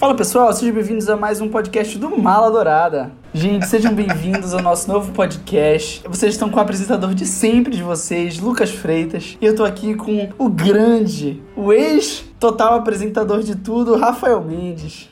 Fala pessoal, sejam bem-vindos a mais um podcast do Mala Dourada. Gente, sejam bem-vindos ao nosso novo podcast. Vocês estão com o apresentador de sempre de vocês, Lucas Freitas, e eu tô aqui com o grande, o ex-total apresentador de tudo, Rafael Mendes.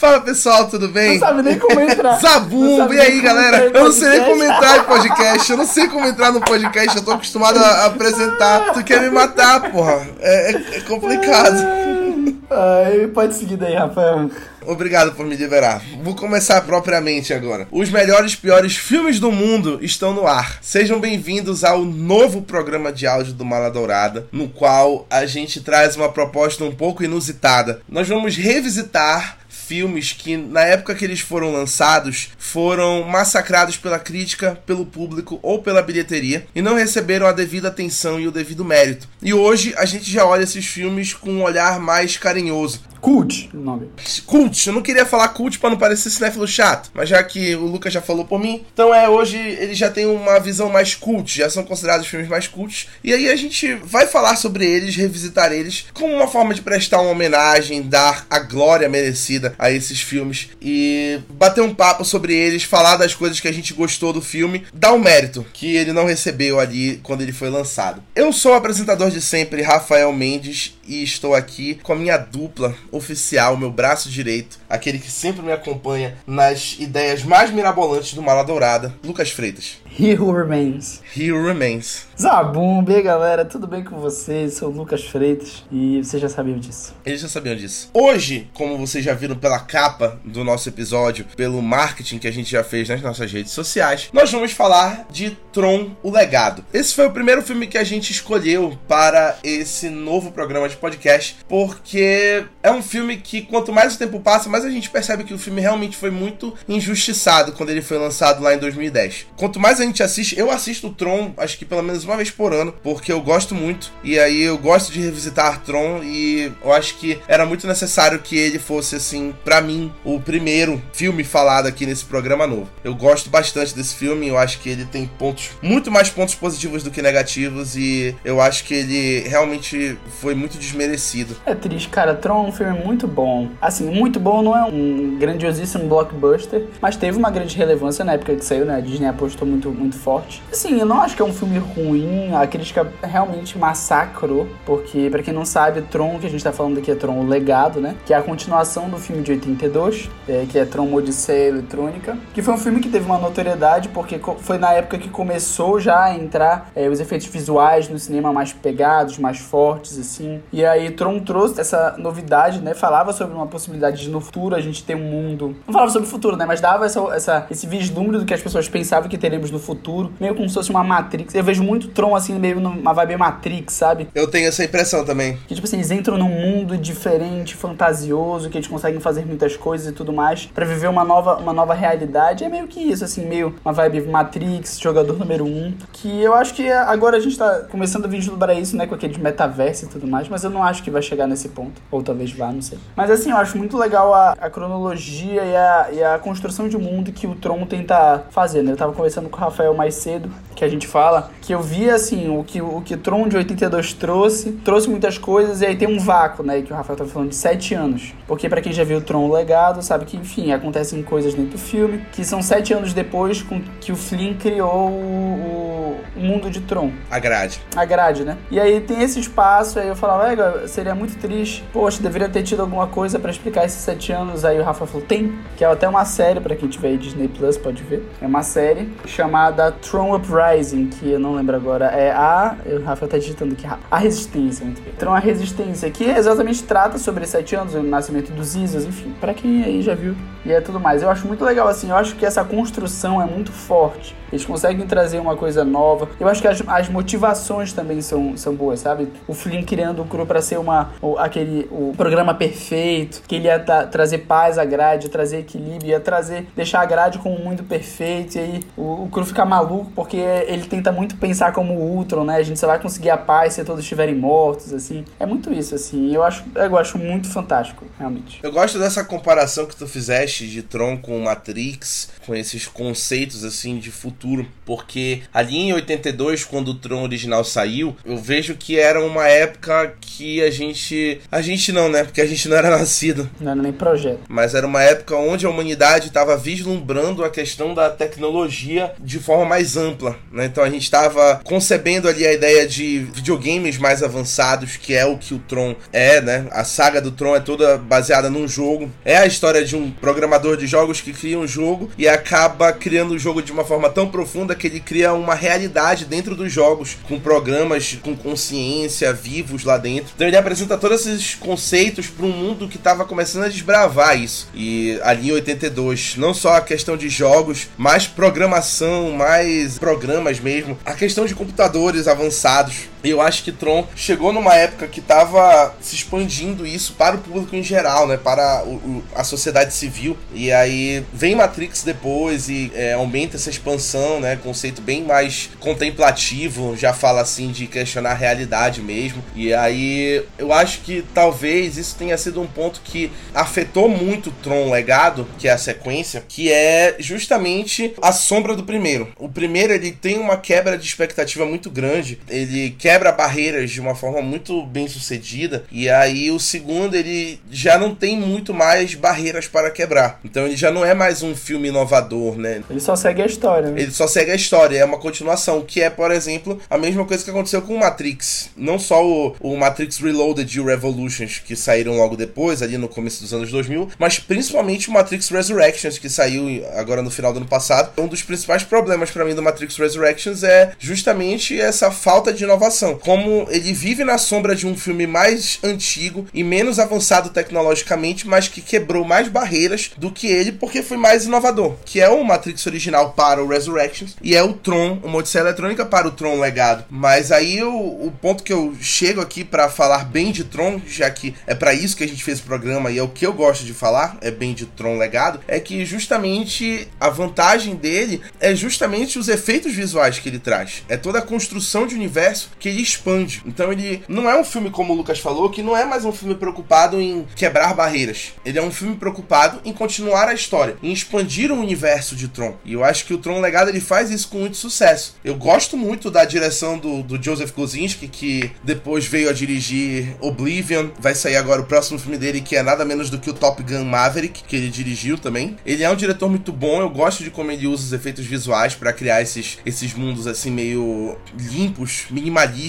Fala pessoal, tudo bem? Não sabe nem como entrar. Zabum, e aí galera? Eu não sei nem como entrar em podcast, eu não sei como entrar no podcast, eu tô acostumado a apresentar. Tu quer me matar, porra? É, é, é complicado. Ai, pode seguir daí, Rafael. Obrigado por me liberar. Vou começar propriamente agora. Os melhores e piores filmes do mundo estão no ar. Sejam bem-vindos ao novo programa de áudio do Mala Dourada, no qual a gente traz uma proposta um pouco inusitada. Nós vamos revisitar filmes que, na época que eles foram lançados, foram massacrados pela crítica, pelo público ou pela bilheteria e não receberam a devida atenção e o devido mérito. E hoje a gente já olha esses filmes com um olhar mais carinhoso. Cult, o nome. Cult, eu não queria falar cult para não parecer cinéfilo chato, mas já que o Lucas já falou por mim, então é, hoje eles já têm uma visão mais cult, já são considerados filmes mais cults, e aí a gente vai falar sobre eles, revisitar eles, como uma forma de prestar uma homenagem, dar a glória merecida a esses filmes e bater um papo sobre eles, falar das coisas que a gente gostou do filme, dar o um mérito que ele não recebeu ali quando ele foi lançado. Eu sou o apresentador de sempre, Rafael Mendes, e estou aqui com a minha dupla oficial, meu braço direito, aquele que sempre me acompanha nas ideias mais mirabolantes do Mala Dourada, Lucas Freitas. He Who Remains. He Who Remains. Zabum, bem galera, tudo bem com vocês? Sou o Lucas Freitas e vocês já sabiam disso. Eles já sabiam disso. Hoje, como vocês já viram pela capa do nosso episódio, pelo marketing que a gente já fez nas nossas redes sociais, nós vamos falar de Tron, o Legado. Esse foi o primeiro filme que a gente escolheu para esse novo programa de podcast, porque é um filme que quanto mais o tempo passa, mais a gente percebe que o filme realmente foi muito injustiçado quando ele foi lançado lá em 2010. Quanto mais a gente assiste, eu assisto o Tron, acho que pelo menos uma vez por ano, porque eu gosto muito. E aí eu gosto de revisitar Tron e eu acho que era muito necessário que ele fosse, assim, para mim, o primeiro filme falado aqui nesse programa novo. Eu gosto bastante desse filme, eu acho que ele tem pontos, muito mais pontos positivos do que negativos, e eu acho que ele realmente foi muito desmerecido. É triste, cara. Tron é um filme muito bom. Assim, muito bom não é um grandiosíssimo blockbuster, mas teve uma grande relevância na época que saiu, né? A Disney apostou muito muito, forte. Assim, eu não acho que é um filme ruim, a crítica realmente massacrou, porque, para quem não sabe, Tron, que a gente tá falando aqui é Tron, o Legado, né? Que é a continuação do filme de 82, é, que é Tron Odisseia Eletrônica, que foi um filme que teve uma notoriedade, porque foi na época que começou já a entrar é, os efeitos visuais no cinema mais pegados, mais fortes, assim. E aí Tron trouxe essa novidade, né? Falava sobre uma possibilidade de no futuro a gente ter um mundo. Não falava sobre o futuro, né? Mas dava essa, essa, esse vislumbre do que as pessoas pensavam que teremos no futuro, meio como se fosse uma Matrix. Eu vejo muito Tron assim, meio numa vibe Matrix, sabe? Eu tenho essa impressão também. Que tipo assim, eles entram num mundo diferente, fantasioso, que eles conseguem fazer muitas coisas e tudo mais para viver uma nova, uma nova realidade. É meio que isso, assim, meio uma vibe Matrix, jogador número um. Que eu acho que agora a gente tá começando a vislumbrar isso, né, com aquele metaverso e tudo mais, mas eu não acho que vai chegar nesse ponto. Ou talvez vá, não sei. Mas assim, eu acho muito legal a, a cronologia e a, e a construção de mundo que o Tron tenta fazer, né? Eu tava conversando com o Rafael mais cedo, que a gente fala, que eu vi assim, o que o que Tron de 82 trouxe, trouxe muitas coisas e aí tem um vácuo, né, que o Rafael tá falando de 7 anos. Porque para quem já viu o Tron o Legado, sabe que, enfim, acontecem coisas dentro do filme, que são 7 anos depois com que o Flynn criou o, o mundo de Tron. A grade. A grade, né? E aí tem esse espaço, aí eu falava, é, seria muito triste. Poxa, deveria ter tido alguma coisa para explicar esses 7 anos. Aí o Rafa falou, tem, que é até uma série para quem tiver aí Disney Plus, pode ver. É uma série chamada Tron Uprising, que eu não lembro agora, é a. O Rafael tá digitando aqui A Resistência, muito bem. Tron A Resistência, que exatamente trata sobre sete anos, o nascimento dos Isas, enfim, para quem aí já viu e é tudo mais. Eu acho muito legal assim, eu acho que essa construção é muito forte. Eles conseguem trazer uma coisa nova. Eu acho que as, as motivações também são, são boas, sabe? O Flynn criando o Cru para ser uma, o, aquele, o programa perfeito, que ele ia tra trazer paz à grade, trazer equilíbrio, ia trazer, deixar a grade como um mundo perfeito. E aí o, o Cru fica maluco porque ele tenta muito pensar como o Ultron, né? A gente só vai conseguir a paz se todos estiverem mortos, assim. É muito isso, assim. Eu acho, eu acho muito fantástico, realmente. Eu gosto dessa comparação que tu fizeste de Tron com Matrix, com esses conceitos, assim, de futuro, porque ali em em 82, quando o Tron original saiu, eu vejo que era uma época que a gente. A gente não, né? Porque a gente não era nascido. Não era nem projeto. Mas era uma época onde a humanidade estava vislumbrando a questão da tecnologia de forma mais ampla. Né? Então a gente estava concebendo ali a ideia de videogames mais avançados, que é o que o Tron é, né? A saga do Tron é toda baseada num jogo. É a história de um programador de jogos que cria um jogo e acaba criando o jogo de uma forma tão profunda que ele cria uma realidade dentro dos jogos, com programas com consciência vivos lá dentro. Então ele apresenta todos esses conceitos para um mundo que estava começando a desbravar isso. E ali em 82, não só a questão de jogos, mas programação, mais programas mesmo, a questão de computadores avançados. Eu acho que Tron chegou numa época que estava se expandindo isso para o público em geral, né? Para o, o, a sociedade civil. E aí vem Matrix depois e é, aumenta essa expansão, né? Conceito bem mais contemplativo, já fala assim de questionar a realidade mesmo. E aí eu acho que talvez isso tenha sido um ponto que afetou muito Tron Legado, que é a sequência, que é justamente a sombra do primeiro. O primeiro ele tem uma quebra de expectativa muito grande. Ele quer quebra barreiras de uma forma muito bem sucedida. E aí o segundo, ele já não tem muito mais barreiras para quebrar. Então ele já não é mais um filme inovador, né? Ele só segue a história. Né? Ele só segue a história, é uma continuação, que é, por exemplo, a mesma coisa que aconteceu com o Matrix. Não só o, o Matrix Reloaded e o Revolutions, que saíram logo depois, ali no começo dos anos 2000, mas principalmente o Matrix Resurrections, que saiu agora no final do ano passado. Um dos principais problemas para mim do Matrix Resurrections é justamente essa falta de inovação como ele vive na sombra de um filme mais antigo e menos avançado tecnologicamente, mas que quebrou mais barreiras do que ele porque foi mais inovador, que é o Matrix original para o Resurrections e é o Tron, uma Odisseia Eletrônica para o Tron Legado. Mas aí o, o ponto que eu chego aqui para falar bem de Tron, já que é para isso que a gente fez o programa e é o que eu gosto de falar, é bem de Tron Legado, é que justamente a vantagem dele é justamente os efeitos visuais que ele traz. É toda a construção de universo que ele expande. Então ele não é um filme, como o Lucas falou, que não é mais um filme preocupado em quebrar barreiras. Ele é um filme preocupado em continuar a história, em expandir o universo de Tron. E eu acho que o Tron Legado ele faz isso com muito sucesso. Eu gosto muito da direção do, do Joseph Kosinski, que depois veio a dirigir Oblivion. Vai sair agora o próximo filme dele, que é nada menos do que o Top Gun Maverick, que ele dirigiu também. Ele é um diretor muito bom, eu gosto de como ele usa os efeitos visuais para criar esses, esses mundos assim meio limpos, minimalistas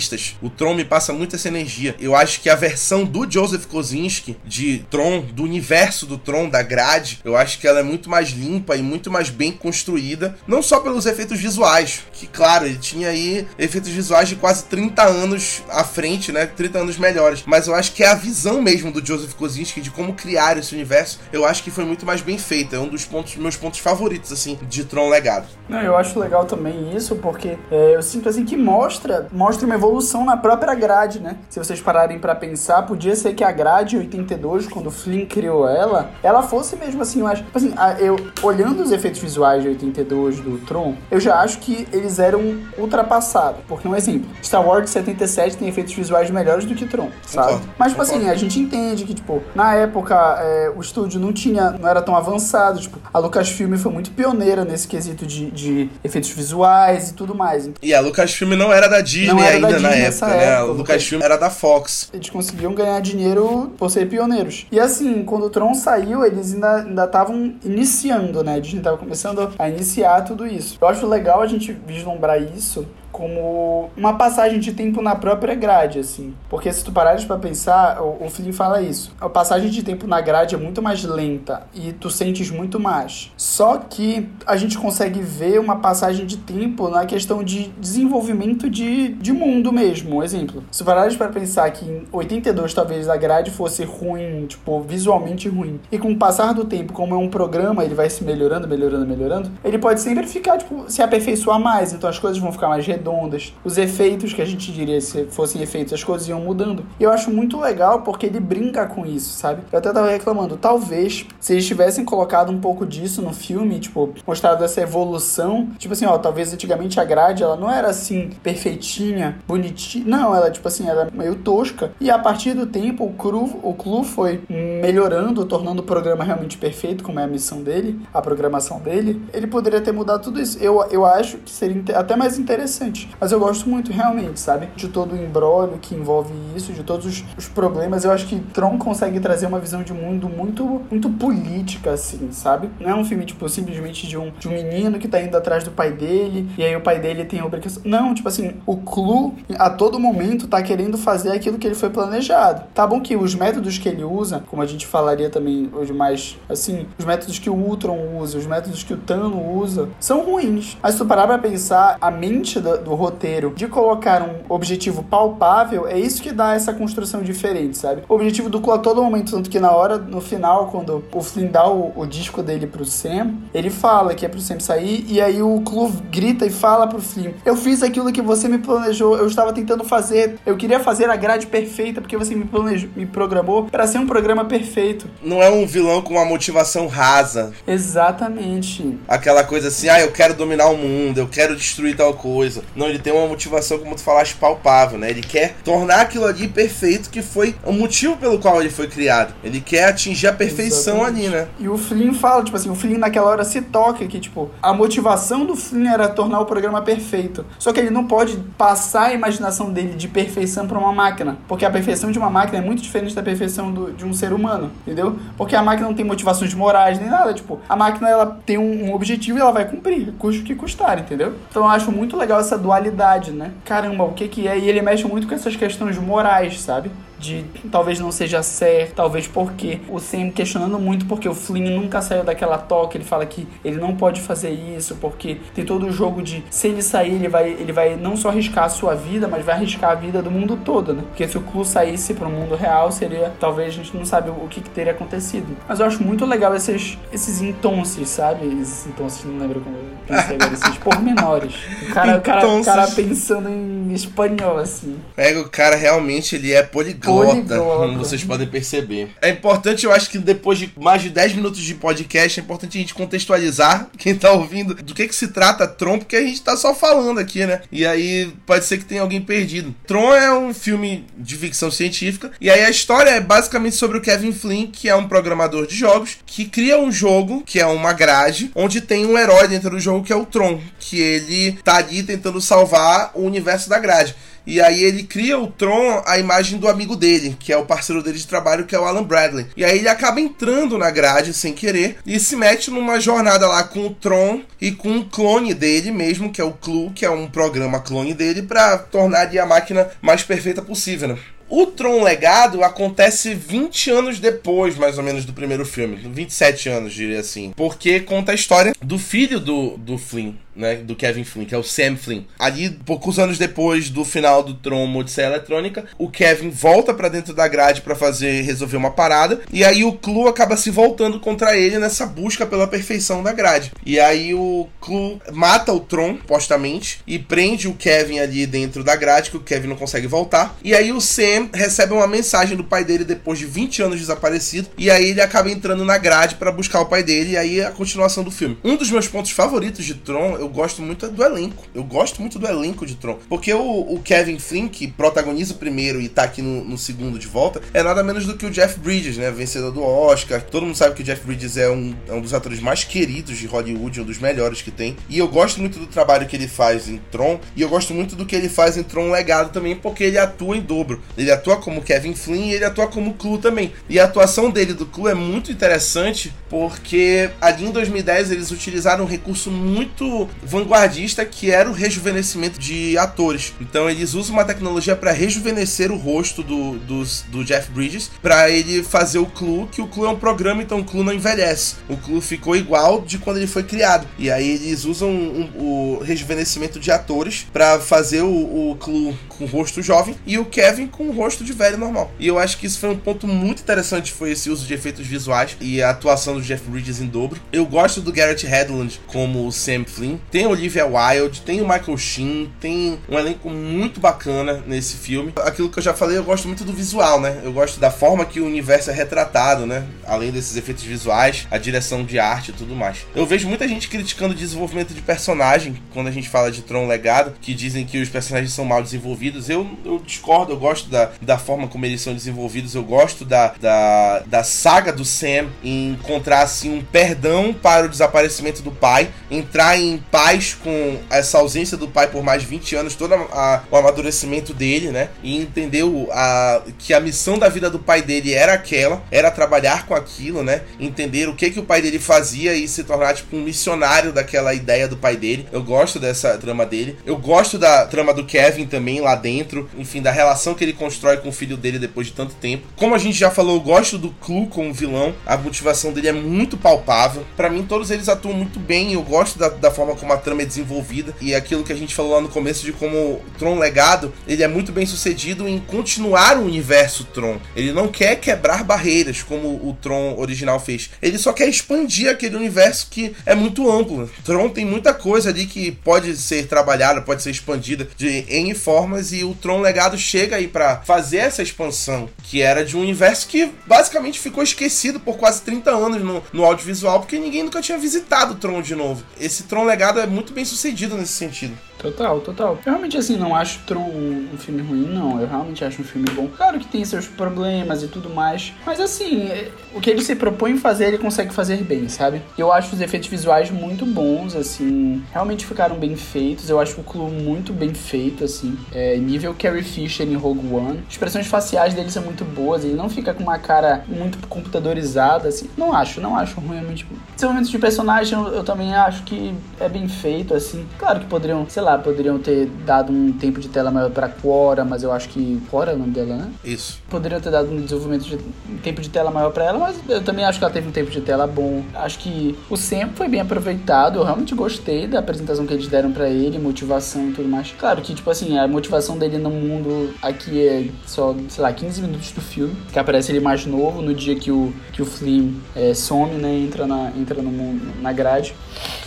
o Tron me passa muito essa energia. Eu acho que a versão do Joseph Kosinski de Tron, do universo do Tron, da grade, eu acho que ela é muito mais limpa e muito mais bem construída, não só pelos efeitos visuais, que claro, ele tinha aí efeitos visuais de quase 30 anos à frente, né? 30 anos melhores, mas eu acho que é a visão mesmo do Joseph Kosinski de como criar esse universo, eu acho que foi muito mais bem feita. É um dos pontos meus pontos favoritos assim de Tron Legado. Não, eu acho legal também isso, porque é, eu sinto assim que mostra, mostra uma evolução na própria grade, né? Se vocês pararem para pensar, podia ser que a grade 82, quando o Flynn criou ela, ela fosse mesmo assim, eu acho, tipo assim, eu olhando os efeitos visuais de 82 do Tron, eu já acho que eles eram ultrapassados. Porque um exemplo, Star Wars 77 tem efeitos visuais melhores do que Tron, sabe? Mas tipo assim, assim, a gente entende que tipo, na época é, o estúdio não tinha, não era tão avançado, tipo, a Lucasfilm foi muito pioneira nesse quesito de, de efeitos visuais e tudo mais. E a Lucasfilm não era da Disney não era ainda, da na época, né? época, O Lucasfilm era da Fox. Eles conseguiam ganhar dinheiro por ser pioneiros. E assim, quando o Tron saiu, eles ainda estavam iniciando, né? A Disney tava começando a iniciar tudo isso. Eu acho legal a gente vislumbrar isso como uma passagem de tempo na própria grade, assim. Porque se tu parares para pensar, o, o Flynn fala isso. A passagem de tempo na grade é muito mais lenta e tu sentes muito mais. Só que a gente consegue ver uma passagem de tempo na questão de desenvolvimento de, de mundo mesmo. Um exemplo. Se parares para pensar que em 82 talvez a grade fosse ruim, tipo, visualmente ruim. E com o passar do tempo, como é um programa, ele vai se melhorando, melhorando, melhorando, ele pode sempre ficar, tipo, se aperfeiçoar mais. Então as coisas vão ficar mais redondas os efeitos que a gente diria se fossem efeitos, as coisas iam mudando. E eu acho muito legal porque ele brinca com isso, sabe? Eu até tava reclamando, talvez se eles tivessem colocado um pouco disso no filme, tipo, mostrado essa evolução, tipo assim, ó, talvez antigamente a grade ela não era assim perfeitinha, bonitinha, não, ela tipo assim, era meio tosca. E a partir do tempo o Cru, o Clu foi melhorando, tornando o programa realmente perfeito, como é a missão dele, a programação dele. Ele poderia ter mudado tudo isso. Eu, eu acho que seria até mais interessante interessante. Mas eu gosto muito, realmente, sabe? De todo o embrólio que envolve isso, de todos os, os problemas. Eu acho que Tron consegue trazer uma visão de mundo muito, muito política, assim, sabe? Não é um filme, tipo, simplesmente de um, de um menino que tá indo atrás do pai dele, e aí o pai dele tem a obrigação. Não, tipo assim, o Clu, a todo momento, tá querendo fazer aquilo que ele foi planejado. Tá bom que os métodos que ele usa, como a gente falaria também hoje mais, assim, os métodos que o Ultron usa, os métodos que o Thanos usa, são ruins. Mas se tu parar pra pensar, a mente do, do roteiro de colocar um objetivo palpável, é isso que dá essa construção diferente, sabe? O objetivo do Clu a todo momento, tanto que na hora, no final, quando o Flynn dá o, o disco dele pro Sam, ele fala que é pro Sam sair, e aí o Clu grita e fala pro Flynn, eu fiz aquilo que você me planejou, eu estava tentando fazer, eu queria fazer a grade perfeita, porque você me planejou, me programou para ser um programa perfeito. Não é um vilão com uma motivação rasa. Exatamente. Aquela coisa assim, ah, eu quero dominar o mundo, eu quero destruir tal coisa. Não, ele tem uma motivação, como tu falaste, palpável, né? Ele quer tornar aquilo ali perfeito, que foi o motivo pelo qual ele foi criado. Ele quer atingir a perfeição Exatamente. ali, né? E o Flynn fala, tipo assim, o Flynn naquela hora se toca que, tipo, a motivação do Flynn era tornar o programa perfeito. Só que ele não pode passar a imaginação dele de perfeição para uma máquina. Porque a perfeição de uma máquina é muito diferente da perfeição do, de um ser humano, entendeu? Porque a máquina não tem motivações morais nem nada. Tipo, a máquina ela tem um, um objetivo e ela vai cumprir, custe o que custar, entendeu? Então eu acho muito legal essa dualidade, né? Caramba, o que que é? E ele mexe muito com essas questões morais, sabe? De talvez não seja certo, talvez porque o Sam questionando muito porque o Flynn nunca saiu daquela toca, ele fala que ele não pode fazer isso, porque tem todo o jogo de se ele sair, ele vai, ele vai não só arriscar a sua vida, mas vai arriscar a vida do mundo todo, né? Porque se o Clu saísse para o mundo real, seria talvez a gente não sabe o que, que, teria acontecido. Mas eu acho muito legal esses esses entonces, sabe? Esses entonces, não lembro como eu pensei agora, esses pormenores. O cara, o cara, o cara pensando em espanhol assim. É, o cara realmente ele é poliglota poliglota, como vocês podem perceber. É importante, eu acho que depois de mais de 10 minutos de podcast, é importante a gente contextualizar quem tá ouvindo do que que se trata Tron, porque a gente tá só falando aqui, né? E aí pode ser que tenha alguém perdido. Tron é um filme de ficção científica, e aí a história é basicamente sobre o Kevin Flynn, que é um programador de jogos, que cria um jogo, que é uma grade, onde tem um herói dentro do jogo que é o Tron, que ele tá ali tentando salvar o universo da grade. E aí ele cria o Tron a imagem do amigo dele, que é o parceiro dele de trabalho, que é o Alan Bradley. E aí ele acaba entrando na grade sem querer e se mete numa jornada lá com o Tron e com um clone dele mesmo, que é o Clue, que é um programa clone dele, para tornar a máquina mais perfeita possível, né? O Tron Legado acontece 20 anos depois, mais ou menos, do primeiro filme. 27 anos, diria assim. Porque conta a história do filho do, do Flynn né, do Kevin Flynn, que é o Sam Flynn. Ali, poucos anos depois do final do Tron Odisseia Eletrônica, o Kevin volta para dentro da grade para fazer resolver uma parada, e aí o Clu acaba se voltando contra ele nessa busca pela perfeição da grade. E aí o Clu mata o Tron, postamente, e prende o Kevin ali dentro da grade, que o Kevin não consegue voltar. E aí o Sam recebe uma mensagem do pai dele depois de 20 anos desaparecido, e aí ele acaba entrando na grade para buscar o pai dele, e aí é a continuação do filme. Um dos meus pontos favoritos de Tron eu gosto muito do elenco. Eu gosto muito do elenco de Tron. Porque o, o Kevin Flynn, que protagoniza o primeiro e tá aqui no, no, segundo de volta, é nada menos do que o Jeff Bridges, né? Vencedor do Oscar. Todo mundo sabe que o Jeff Bridges é um, é um dos atores mais queridos de Hollywood, um dos melhores que tem. E eu gosto muito do trabalho que ele faz em Tron. E eu gosto muito do que ele faz em Tron Legado também, porque ele atua em dobro. Ele atua como Kevin Flynn e ele atua como Clue também. E a atuação dele do Clue é muito interessante, porque ali em 2010 eles utilizaram um recurso muito vanguardista que era o rejuvenescimento de atores. Então eles usam uma tecnologia para rejuvenescer o rosto do, do, do Jeff Bridges para ele fazer o Clue, que o Clue é um programa, então o Clue não envelhece. O Clue ficou igual de quando ele foi criado. E aí eles usam um, um, o rejuvenescimento de atores para fazer o, o Clue com rosto jovem e o Kevin com o rosto de velho normal. E eu acho que isso foi um ponto muito interessante, foi esse uso de efeitos visuais e a atuação do Jeff Bridges em dobro. Eu gosto do Garrett Hedlund como o Sam Flynn. Tem Olivia Wilde, tem o Michael Sheen, tem um elenco muito bacana nesse filme. Aquilo que eu já falei, eu gosto muito do visual, né? Eu gosto da forma que o universo é retratado, né? Além desses efeitos visuais, a direção de arte e tudo mais. Eu vejo muita gente criticando o desenvolvimento de personagem quando a gente fala de Tron Legado, que dizem que os personagens são mal desenvolvidos desenvolvidos. Eu, eu discordo, eu gosto da, da forma como eles são desenvolvidos, eu gosto da, da, da saga do Sam em encontrar assim um perdão para o desaparecimento do pai, entrar em paz com essa ausência do pai por mais 20 anos, todo a, o amadurecimento dele, né? E entender o, a, que a missão da vida do pai dele era aquela, era trabalhar com aquilo, né? Entender o que que o pai dele fazia e se tornar tipo um missionário daquela ideia do pai dele. Eu gosto dessa trama dele. Eu gosto da trama do Kevin também lá dentro, enfim, da relação que ele constrói com o filho dele depois de tanto tempo. Como a gente já falou, eu gosto do Clu como vilão. A motivação dele é muito palpável. Para mim, todos eles atuam muito bem. Eu gosto da, da, forma como a trama é desenvolvida e aquilo que a gente falou lá no começo de como o Tron Legado ele é muito bem sucedido em continuar o universo Tron. Ele não quer quebrar barreiras como o Tron original fez. Ele só quer expandir aquele universo que é muito amplo. Tron tem muita coisa ali que pode ser trabalhada, pode ser expandida de N formas e o Tron Legado chega aí para fazer essa expansão que era de um universo que basicamente ficou esquecido por quase 30 anos no, no audiovisual porque ninguém nunca tinha visitado o Tron de novo. Esse Tron Legado é muito bem sucedido nesse sentido. Total, total. Eu realmente, assim, não acho Tron um, filme ruim, não. Eu realmente acho um filme bom. Claro que tem seus problemas e tudo mais. Mas, assim, é, o que ele se propõe fazer, ele consegue fazer bem, sabe? Eu acho os efeitos visuais muito bons, assim. Realmente ficaram bem feitos. Eu acho o Clu muito bem feito, assim. É, nível Carrie Fisher em Rogue One. As expressões faciais dele são muito boas. Ele não fica com uma cara muito computadorizada, assim. Não acho, não acho ruim. Realmente. Desenvolvimento de personagem, eu, eu também acho que é bem feito, assim. Claro que poderiam, sei lá, lá, poderiam ter dado um tempo de tela maior pra Quora, mas eu acho que. Quora é o nome dela, né? Isso. Poderiam ter dado um desenvolvimento de um tempo de tela maior pra ela, mas eu também acho que ela teve um tempo de tela bom. Acho que o Sam foi bem aproveitado, eu realmente gostei da apresentação que eles deram para ele, motivação e tudo mais. Claro que, tipo assim, a motivação dele no mundo aqui é só, sei lá, 15 minutos do filme, que aparece ele mais novo no dia que o, que o Flynn é, some, né? Entra na, entra no mundo, na grade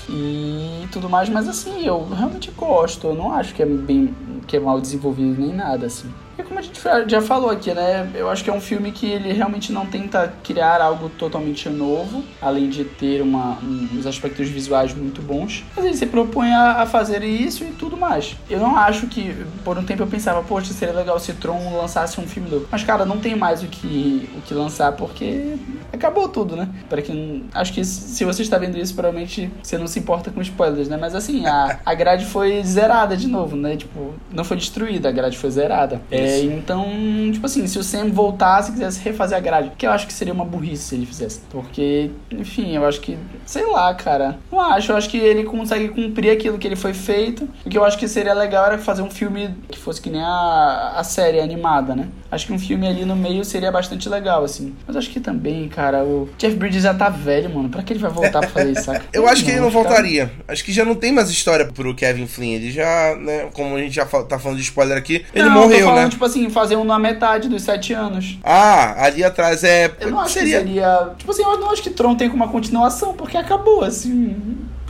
e tudo mais, mas assim, eu realmente gosto, eu não acho que é bem que é mal desenvolvido nem nada assim. E como a gente já falou aqui, né? Eu acho que é um filme que ele realmente não tenta criar algo totalmente novo, além de ter uma, um, uns aspectos visuais muito bons. Mas ele se propõe a, a, fazer isso e tudo mais. Eu não acho que, por um tempo eu pensava, poxa, seria legal se Tron lançasse um filme novo. Mas, cara, não tem mais o que, o que lançar porque acabou tudo, né? Para quem. Acho que se você está vendo isso, provavelmente você não se importa com spoilers, né? Mas assim, a, a grade foi zerada de novo, né? Tipo, não foi destruída, a grade foi zerada. É, então, tipo assim, se o Sam voltasse e quisesse refazer a grade, que eu acho que seria uma burrice se ele fizesse. Porque, enfim, eu acho que, sei lá, cara. Não acho, eu acho que ele consegue cumprir aquilo que ele foi feito. O que eu acho que seria legal era fazer um filme que fosse que nem a, a série animada, né? Acho que um filme ali no meio seria bastante legal, assim. Mas acho que também, cara, o Jeff Bridges já tá velho, mano. Pra que ele vai voltar pra fazer isso, saca? eu acho que ele não voltaria. Acho que já não tem mais história pro Kevin Flynn. Ele já, né, como a gente já tá falando de spoiler aqui, ele não, morreu, falando, né? tipo assim, fazer um na metade dos sete anos. Ah, ali atrás é. Eu não acho seria... que seria. Tipo assim, eu não acho que Tron tem uma continuação, porque acabou, assim.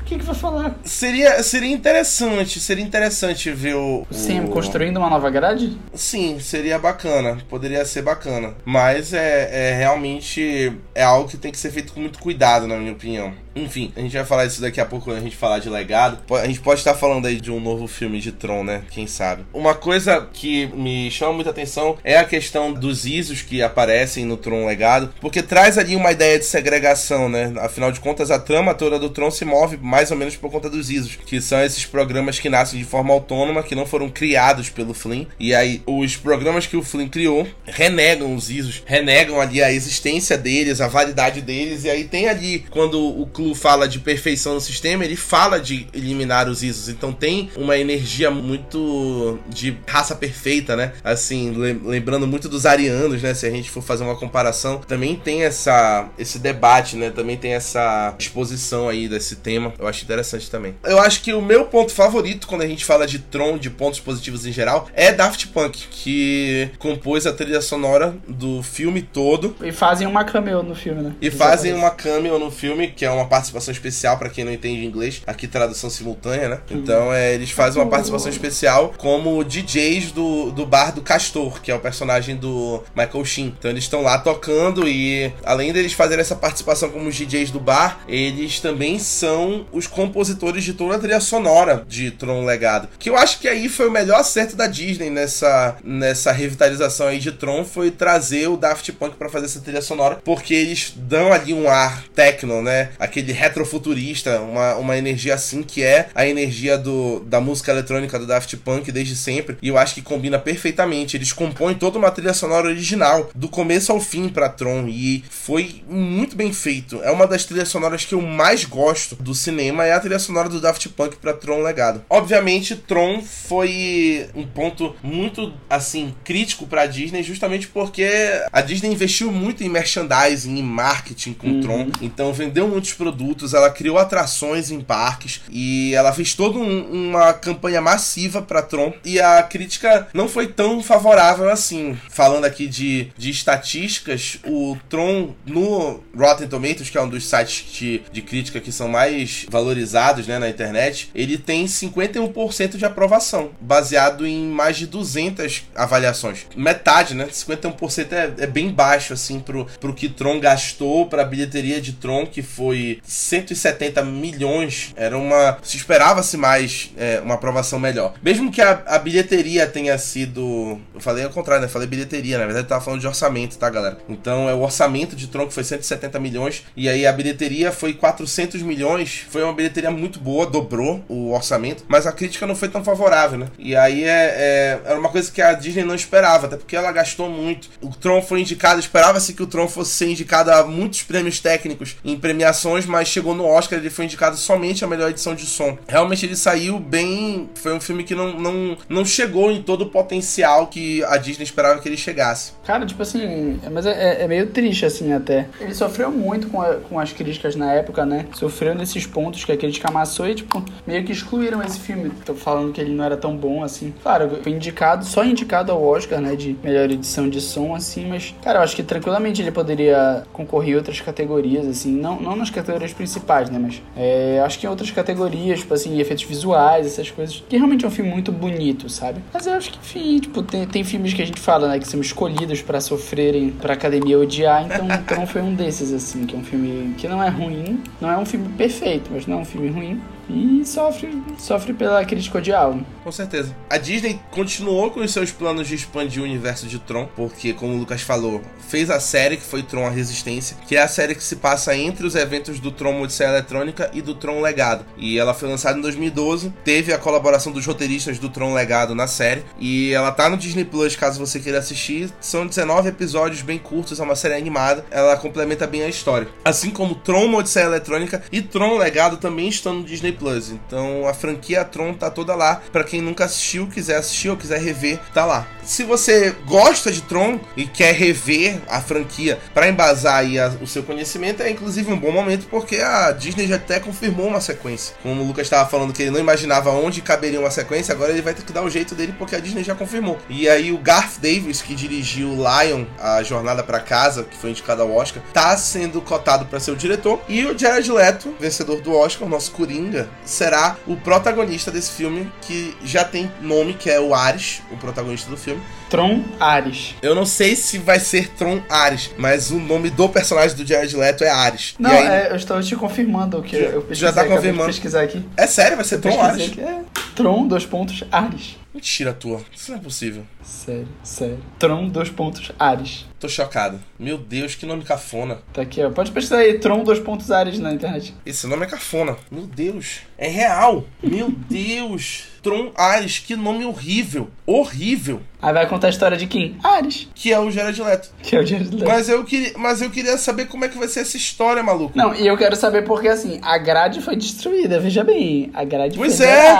O que, que vai falar? Seria, seria interessante, seria interessante ver o. Sim, o... construindo uma nova grade? Sim, seria bacana. Poderia ser bacana. Mas é, é realmente é algo que tem que ser feito com muito cuidado, na minha opinião. Enfim, a gente vai falar isso daqui a pouco quando a gente falar de legado. A gente pode estar falando aí de um novo filme de Tron, né? Quem sabe. Uma coisa que me chama muita atenção é a questão dos ISOs que aparecem no Tron Legado, porque traz ali uma ideia de segregação, né? Afinal de contas, a trama toda do Tron se move mais ou menos por conta dos ISOs, que são esses programas que nascem de forma autônoma, que não foram criados pelo Flynn. E aí, os programas que o Flynn criou renegam os ISOs, renegam ali a existência deles, a validade deles, e aí tem ali, quando o Fala de perfeição no sistema, ele fala de eliminar os ISOs. Então tem uma energia muito de raça perfeita, né? Assim, lembrando muito dos arianos, né? Se a gente for fazer uma comparação, também tem essa esse debate, né? Também tem essa exposição aí desse tema. Eu acho interessante também. Eu acho que o meu ponto favorito quando a gente fala de Tron, de pontos positivos em geral, é Daft Punk, que compôs a trilha sonora do filme todo. E fazem uma cameo no filme, né? E fazem uma cameo no filme, que é uma participação especial para quem não entende inglês, aqui tradução simultânea, né? Então é, eles fazem uma participação especial como DJs do, do bar do Castor, que é o personagem do Michael Sheen. Então eles estão lá tocando e além deles fazerem essa participação como os DJs do bar, eles também são os compositores de toda a trilha sonora de Tron Legado. Que eu acho que aí foi o melhor acerto da Disney nessa, nessa revitalização aí de Tron foi trazer o Daft Punk para fazer essa trilha sonora, porque eles dão ali um ar techno, né? Aquele retrofuturista, uma, uma energia assim que é a energia do, da música eletrônica do Daft Punk desde sempre. E eu acho que combina perfeitamente. Eles compõem toda uma trilha sonora original, do começo ao fim para Tron e foi muito bem feito. É uma das trilhas sonoras que eu mais gosto do cinema é a trilha sonora do Daft Punk para Tron Legado. Obviamente, Tron foi um ponto muito assim crítico para Disney, justamente porque a Disney investiu muito em merchandising, em marketing com uhum. Tron, então vendeu muitos produtos, ela criou atrações em parques e ela fez toda um, uma campanha massiva para Tron e a crítica não foi tão favorável assim. Falando aqui de, de estatísticas, o Tron no Rotten Tomatoes, que é um dos sites de, de crítica que são mais valorizados né, na internet, ele tem 51% de aprovação, baseado em mais de 200 avaliações. Metade, né? 51% é, é bem baixo, assim, pro, pro que Tron gastou, pra bilheteria de Tron, que foi 170 milhões. Era uma. Se esperava-se mais é, uma aprovação melhor. Mesmo que a, a bilheteria tenha sido. Eu falei ao contrário, né? Eu falei bilheteria, na verdade eu tava falando de orçamento, tá, galera? Então é o orçamento de Tron que foi 170 milhões, e aí a bilheteria foi 400 milhões. Foi uma bilheteria muito boa, dobrou o orçamento, mas a crítica não foi tão favorável, né? E aí é, é, era uma coisa que a Disney não esperava, até porque ela gastou muito. O Tron foi indicado, esperava-se que o Tron fosse ser indicado a muitos prêmios técnicos em premiações, mas chegou no Oscar, ele foi indicado somente a melhor edição de som. Realmente ele saiu bem. Foi um filme que não, não, não chegou em todo o potencial que a Disney esperava que ele chegasse. Cara, tipo assim, mas é, é meio triste assim até. Ele sofreu muito com, a, com as críticas na época, né? Sofreu nesses pontos que a crítica amassou e, tipo, meio que excluíram esse filme. Tô falando que ele não era tão bom assim. Claro, foi indicado, só indicado ao Oscar, né? De melhor edição de som, assim, mas, cara, eu acho que tranquilamente ele poderia concorrer em outras categorias, assim, não, não nas categorias principais, né? Mas é, acho que em outras categorias, tipo assim, efeitos visuais, essas coisas, que realmente é um filme muito bonito, sabe? Mas eu acho que, enfim, tipo, tem, tem filmes que a gente fala, né? Que são escolhidos para sofrerem, pra academia odiar, então Tron foi um desses, assim, que é um filme que não é ruim, não é um filme perfeito, mas não é um filme ruim e sofre, sofre pela crítica odial. Com certeza. A Disney continuou com os seus planos de expandir o universo de Tron, porque, como o Lucas falou, fez a série que foi Tron a Resistência, que é a série que se passa entre os eventos do Tron Odisseia Eletrônica e do Tron Legado. E ela foi lançada em 2012, teve a colaboração dos roteiristas do Tron Legado na série, e ela tá no Disney Plus caso você queira assistir. São 19 episódios bem curtos, é uma série animada, ela complementa bem a história. Assim como Tron Odisseia Eletrônica e Tron Legado também estão no Disney Plus. Então a franquia Tron tá toda lá. Para quem nunca assistiu, quiser assistir ou quiser rever, tá lá. Se você gosta de Tron e quer rever a franquia para embasar aí a, o seu conhecimento, é inclusive um bom momento porque a Disney já até confirmou uma sequência. Como o Lucas estava falando que ele não imaginava onde caberia uma sequência, agora ele vai ter que dar o jeito dele porque a Disney já confirmou. E aí o Garth Davis, que dirigiu Lion, a Jornada para Casa, que foi indicado ao Oscar, tá sendo cotado para ser o diretor. E o Jared Leto, vencedor do Oscar, o nosso Coringa, será o protagonista desse filme, que já tem nome, que é o Ares, o protagonista do filme. Tron Ares. Eu não sei se vai ser Tron Ares, mas o nome do personagem do Jared Leto é Ares. Não, aí... é, eu estou te confirmando que já, eu já tá confirmando. pesquisar aqui. É sério, vai ser Tron Ares? É. Tron, dois pontos, Ares. Mentira tua. Isso não é possível. Sério, sério. Tron, dois pontos, Ares. Tô chocado. Meu Deus, que nome cafona. Tá aqui, ó. Pode pesquisar aí, Tron, dois pontos, Ares na internet. Esse nome é cafona. Meu Deus. É real. Meu Deus. Tron Ares, que nome horrível. Horrível. Aí vai contar a história de quem? Ares. Que é o Jared Leto. Que é o Jared Leto. Mas eu, queria, mas eu queria saber como é que vai ser essa história, maluco. Não, e eu quero saber porque, assim, a grade foi destruída, veja bem. A grade pois foi é.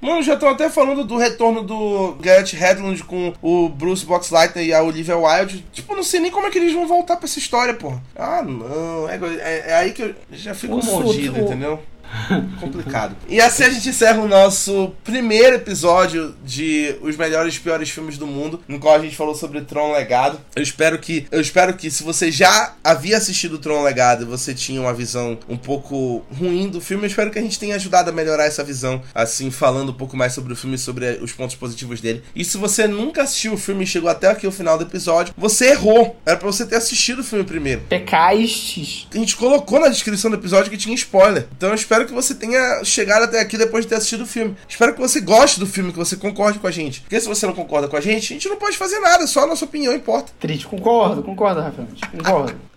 Mano, já estão até falando do retorno do Garrett Hedlund com o Bruce Boxleitner e a Olivia Wilde. Tipo, não sei nem como é que eles vão voltar pra essa história, porra. Ah, não. É, é, é aí que eu já fico o mordido, entendeu? complicado. E assim a gente encerra o nosso primeiro episódio de os melhores e piores filmes do mundo, no qual a gente falou sobre Tron Legado. Eu espero que eu espero que se você já havia assistido Tron Legado e você tinha uma visão um pouco ruim do filme, eu espero que a gente tenha ajudado a melhorar essa visão, assim falando um pouco mais sobre o filme, sobre os pontos positivos dele. E se você nunca assistiu o filme e chegou até aqui o final do episódio, você errou. Era para você ter assistido o filme primeiro. Pecaistes. A gente colocou na descrição do episódio que tinha spoiler. Então eu espero que você tenha chegado até aqui depois de ter assistido o filme. Espero que você goste do filme, que você concorde com a gente. Porque se você não concorda com a gente, a gente não pode fazer nada, só a nossa opinião importa. Triste, concordo, concordo, Rafael. Concordo.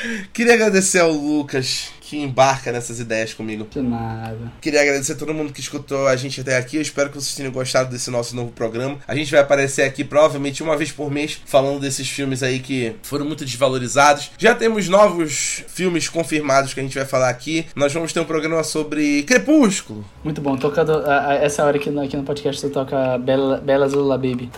Queria agradecer ao Lucas que embarca nessas ideias comigo. De nada. Queria agradecer a todo mundo que escutou a gente até aqui. Eu espero que vocês tenham gostado desse nosso novo programa. A gente vai aparecer aqui provavelmente uma vez por mês falando desses filmes aí que foram muito desvalorizados. Já temos novos filmes confirmados que a gente vai falar aqui. Nós vamos ter um programa sobre Crepúsculo. Muito bom. Tocando a, a, essa hora aqui no, aqui no podcast, você toca Bela, Bela Zula Baby.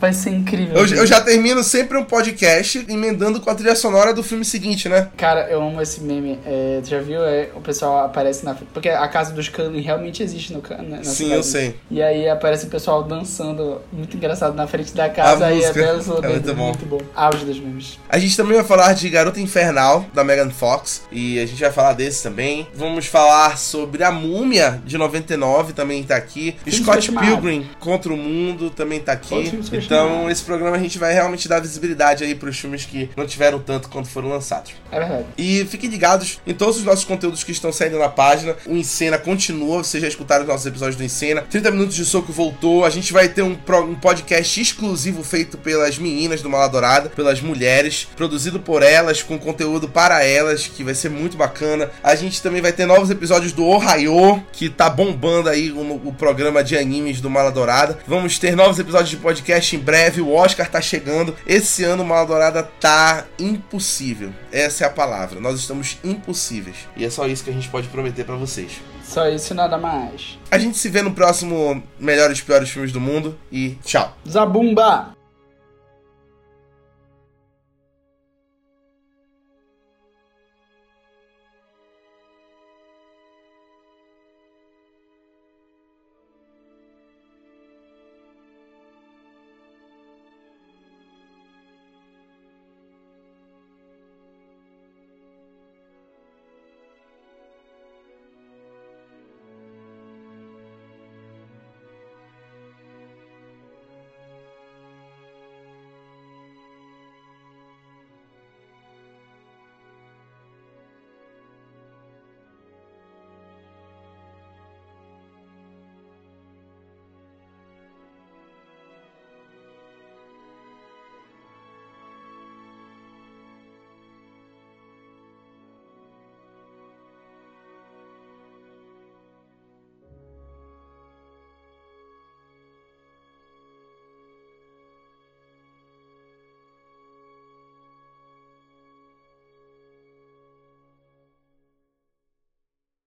Vai ser incrível. Eu, eu, já termino sempre um podcast emendando com a trilha sonora do filme seguinte, né? Cara, eu amo esse meme. É, tu já viu? É, o pessoal aparece na. Porque a casa dos Cullen realmente existe no né, Sim, cidade. eu sei. E aí aparece o pessoal dançando, muito engraçado, na frente da casa. A e música. é muito bom. muito bom. Auge dos memes. A gente também vai falar de Garota Infernal, da Megan Fox. E a gente vai falar desse também. Vamos falar sobre A Múmia, de 99, também tá aqui. Filme Scott Pilgrim, Contra o Mundo, também tá aqui. Então, esse programa a gente vai realmente dar visibilidade aí pros filmes que não tiveram tanto quanto foram lançados. É verdade. E fiquem ligados em todos os nossos conteúdos que estão saindo na página. O Encena continua, vocês já escutaram os nossos episódios do Encena. 30 Minutos de Soco voltou. A gente vai ter um, um podcast exclusivo feito pelas meninas do Maladourada, pelas mulheres, produzido por elas, com conteúdo para elas, que vai ser muito bacana. A gente também vai ter novos episódios do Ohio, que tá bombando aí o, o programa de animes do Maladourada. Vamos ter novos episódios de podcast em breve, o Oscar tá chegando. Esse ano o Maladourada tá impossível. Essa é a palavra. Nós estamos impossíveis. E é só isso que a gente pode prometer para vocês. Só isso e nada mais. A gente se vê no próximo Melhores e Piores Filmes do Mundo e tchau. Zabumba!